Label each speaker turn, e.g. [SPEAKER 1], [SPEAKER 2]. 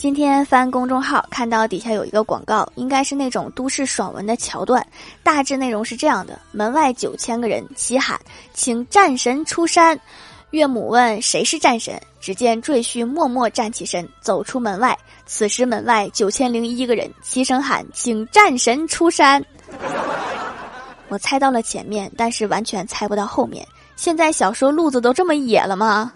[SPEAKER 1] 今天翻公众号看到底下有一个广告应该是那种都市爽文的桥段大致内容是这样的。门外九千个人齐喊请战神出山岳母问谁是战神只见赘婿默默站起身走出门外此时门外九千零一个人齐声喊请战神出山。我猜到了前面但是完全猜不到后面。现在小说路子都这么野了吗？